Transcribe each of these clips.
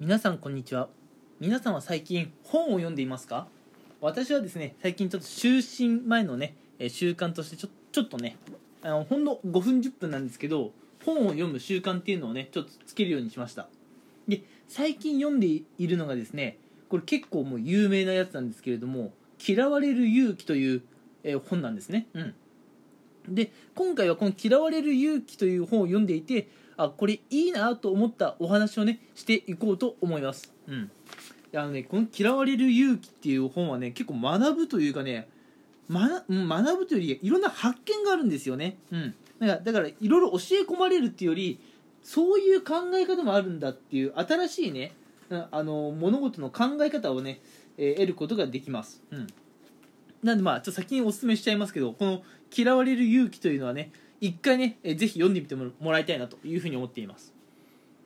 皆さんこんにちは。皆さんは最近本を読んでいますか？私はですね最近ちょっと就寝前のね習慣としてちょちょっとねあのほんの5分10分なんですけど本を読む習慣っていうのをねちょっとつけるようにしました。で最近読んでいるのがですねこれ結構もう有名なやつなんですけれども「嫌われる勇気」という、え本なんですね。うん。で今回はこの「嫌われる勇気」という本を読んでいてあこれいいなと思ったお話をねしていこうと思います。うん。あのねこの「嫌われる勇気」っていう本はね結構学ぶというかね学ぶというよりいろんな発見があるんですよね。うん。だからだからいろいろ教え込まれるっていうよりそういう考え方もあるんだっていう新しいねうんあの物事の考え方をね、えー得ることができます。うんなんでまあちょっと先にお勧めしちゃいますけどこの「嫌われる勇気」というのはね一回ねえーぜひ読んでみてもらいたいなというふうに思っています。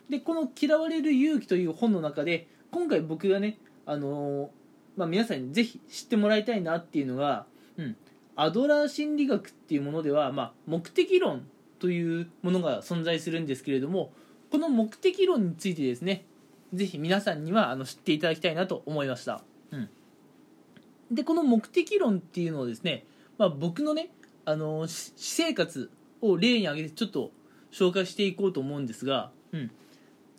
でこの「嫌われる勇気」という本の中で今回僕がねあのーまあ、皆さんにぜひ知ってもらいたいなっていうのが、うん、アドラー心理学っていうものでは、まあ、目的論というものが存在するんですけれどもこの目的論についてですねぜひ皆さんにはあの知っていただきたいなと思いました、うん、でこの目的論っていうのをですね、まあ、僕のねあの私生活を例に挙げてちょっと紹介していこうと思うんですが、うん、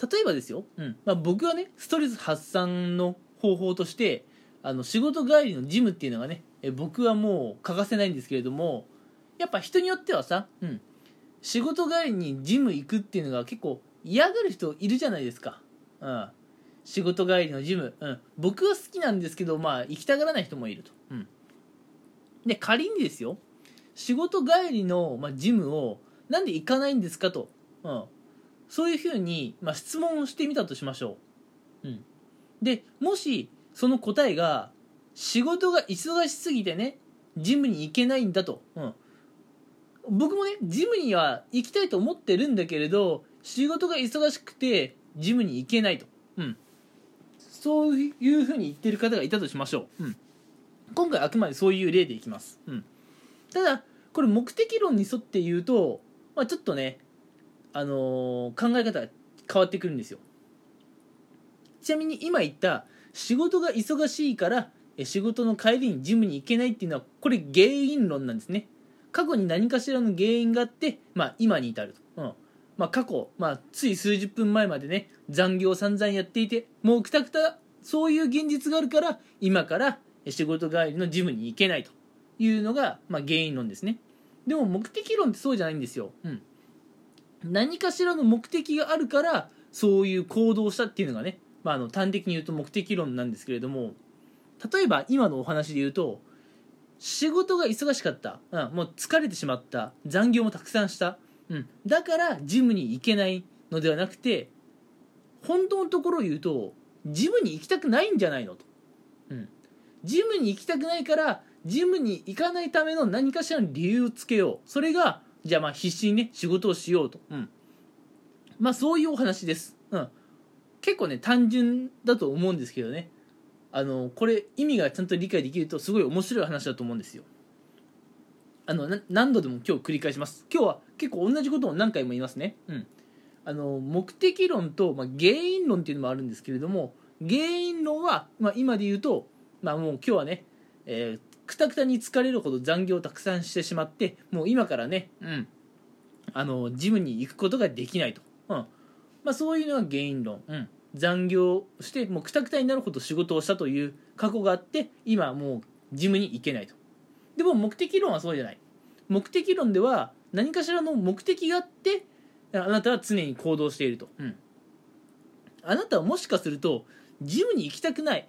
例えばですよ、うん。まあ、僕はねストレス発散の方法としてあの仕事帰りのジムっていうのがねえ僕はもう欠かせないんですけれどもやっぱ人によってはさ、うん、仕事帰りにジム行くっていうのが結構嫌がる人いるじゃないですか、うん、仕事帰りのジム、うん、僕は好きなんですけどまあ行きたがらない人もいると、うん、で仮にですよ。仕事帰りの、まあ、ジムをなんで行かないんですかと、うん、そういうふうに、まあ、質問をしてみたとしましょう、うん、でもしその答えが仕事が忙しすぎてねジムに行けないんだと、うん、僕もねジムには行きたいと思ってるんだけれど仕事が忙しくてジムに行けないと、そういうふうに言ってる方がいたとしましょう、うん、今回あくまでそういう例でいきます、うん、ただこれ目的論に沿って言うと、まあ、ちょっとね、あのー考え方が変わってくるんですよ。ちなみに今言った仕事が忙しいからえ仕事の帰りにジムに行けないっていうのはこれ原因論なんですね。過去に何かしらの原因があって、まあ、今に至ると、まあ、過去、まあ、つい数十分前までね残業散々やっていてもうくたくたそういう現実があるから今から仕事帰りのジムに行けないと。いうのが、まあ、原因論ですね。でも目的論ってそうじゃないんですよ、うん、何かしらの目的があるからそういう行動をしたっていうのがね、まあ、あの端的に言うと目的論なんですけれども例えば今のお話で言うと仕事が忙しかった、うん、もう疲れてしまった。残業もたくさんした、うん、だからジムに行けないのではなくて本当のところを言うとジムに行きたくないんじゃないのと、うん、ジムに行きたくないからジムに行かないための何かしらの理由をつけよう。それがじゃあまあ必死にね仕事をしようと、うん、まあそういうお話です、うん、結構ね単純だと思うんですけどね。あのこれ意味がちゃんと理解できるとすごい面白い話だと思うんですよあの何度でも今日繰り返します。今日は結構同じことを何回も言いますね。うん。あの目的論と、まあ、原因論っていうのもあるんですけれども原因論は、まあ、今で言うと、まあ、もう今日はね、えーくたくたに疲れるほど残業をたくさんしてしまってもう今からね、うん、あのジムに行くことができないと、うん。まあ、そういうのが原因論、うん、残業してもうくたくたになるほど仕事をしたという過去があって今もうジムに行けないと。でも目的論はそうじゃない。目的論では何かしらの目的があってあなたは常に行動していると、うん、あなたはもしかするとジムに行きたくない。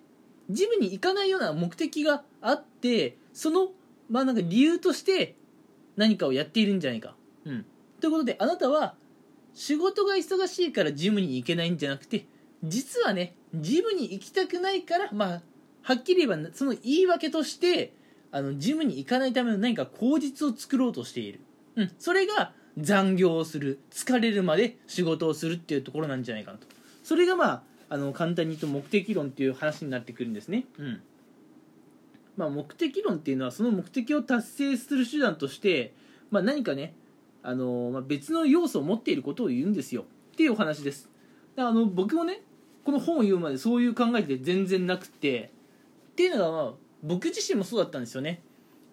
ジムに行かないような目的があってそのまあなんか理由として何かをやっているんじゃないか。うん、ということであなたは仕事が忙しいからジムに行けないんじゃなくて実はねジムに行きたくないからまあはっきり言えばその言い訳としてあのジムに行かないための何か口実を作ろうとしている、うん、それが残業をする。疲れるまで仕事をするっていうところなんじゃないかなと。それがまああの簡単に言うと目的論っていう話になってくるんですね。うん。まあ、目的論っていうのはその目的を達成する手段として、まあ、何かねあの、まあ、別の要素を持っていることを言うんですよ。っていうお話です。であの僕もねこの本を読むまでそういう考えって全然なくて。っていうのが、まあ、僕自身もそうだったんですよね、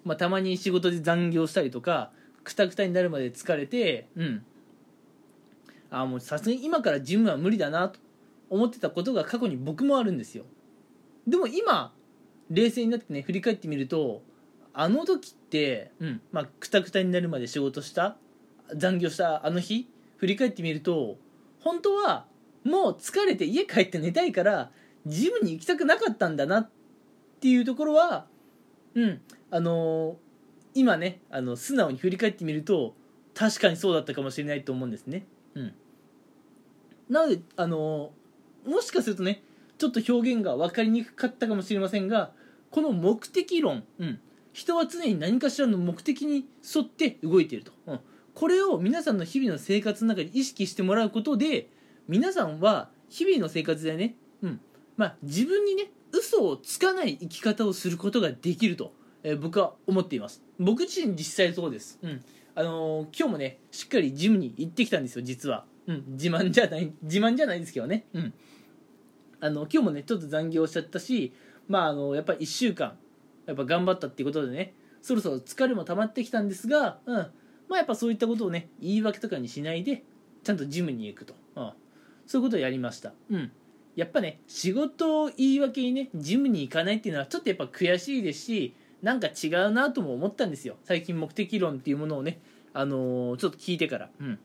まあ、たまに仕事で残業したりとかくたくたになるまで疲れてうん。あもうさすがに今からジムは無理だなと思ってたことが過去に僕もあるんですよ。でも今冷静になってね振り返ってみるとあの時ってうん。まあくたくたになるまで仕事した残業したあの日振り返ってみると本当はもう疲れて家帰って寝たいからジムに行きたくなかったんだなっていうところはうん。あのー今ねあの素直に振り返ってみると確かにそうだったかもしれないと思うんですね。うん。なのであのーもしかするとねちょっと表現が分かりにくかったかもしれませんがこの目的論、うん、人は常に何かしらの目的に沿って動いていると、うん、これを皆さんの日々の生活の中で意識してもらうことで皆さんは日々の生活でね、うん。まあ、自分にね嘘をつかない生き方をすることができると、えー僕は思っています。僕自身実際そうです、うん。あのー今日もねしっかりジムに行ってきたんですよ実は、うん、自慢じゃない自慢じゃないですけどね、うん、あの今日もねちょっと残業しちゃったしまああのやっぱり1週間やっぱ頑張ったっていうことでねそろそろ疲れも溜まってきたんですが、うん、まあやっぱそういったことをね言い訳とかにしないでちゃんとジムに行くと、うん、そういうことをやりました。うんやっぱね仕事を言い訳にねジムに行かないっていうのはちょっとやっぱ悔しいですしなんか違うなとも思ったんですよ。最近目的論っていうものをねあのーちょっと聞いてから。うん。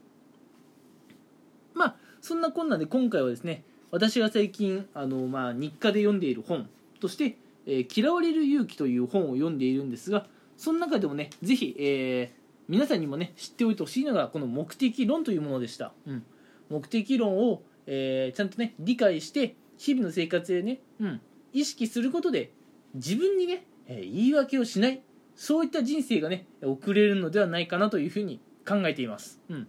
まあそんなこんなで今回はですね私が最近あの、まあ、日課で読んでいる本として「えー嫌われる勇気」という本を読んでいるんですがその中でもねぜひ、えー皆さんにもね知っておいてほしいのがこの目的論というものでした、うん、目的論を、えーちゃんとね理解して日々の生活でね、うん、意識することで自分にね、えー言い訳をしないそういった人生がね送れるのではないかなというふうに考えています、うん。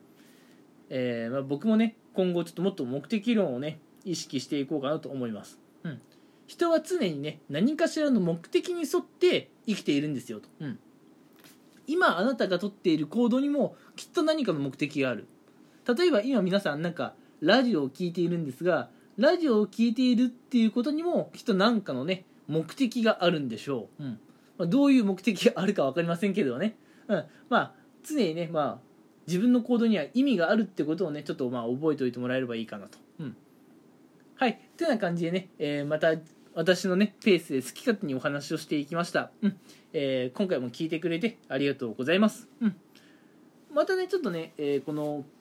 えーまあ、僕もね今後ちょっともっと目的論をね意識していこうかなと思います、うん、人は常にね何かしらの目的に沿って生きているんですよと、うん、今あなたが取っている行動にもきっと何かの目的がある。例えば今皆さんなんかラジオを聞いているんですがラジオを聞いているっていうことにもきっと何かのね目的があるんでしょう、うん。まあ、どういう目的があるか分かりませんけれどね、うん、まあ常にねまあ自分の行動には意味があるってことをねちょっとまあ覚えておいてもらえればいいかなと、うん、はい。というような感じでね、えーまた私のねペースで好き勝手にお話をしていきました、うん。えー今回も聞いてくれてありがとうございます、うん、またねちょっとね、えーこの「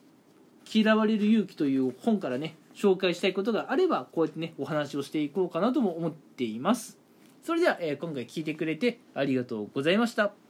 嫌われる勇気」という本からね紹介したいことがあればこうやってねお話をしていこうかなとも思っています。それでは、えー今回聞いてくれてありがとうございました。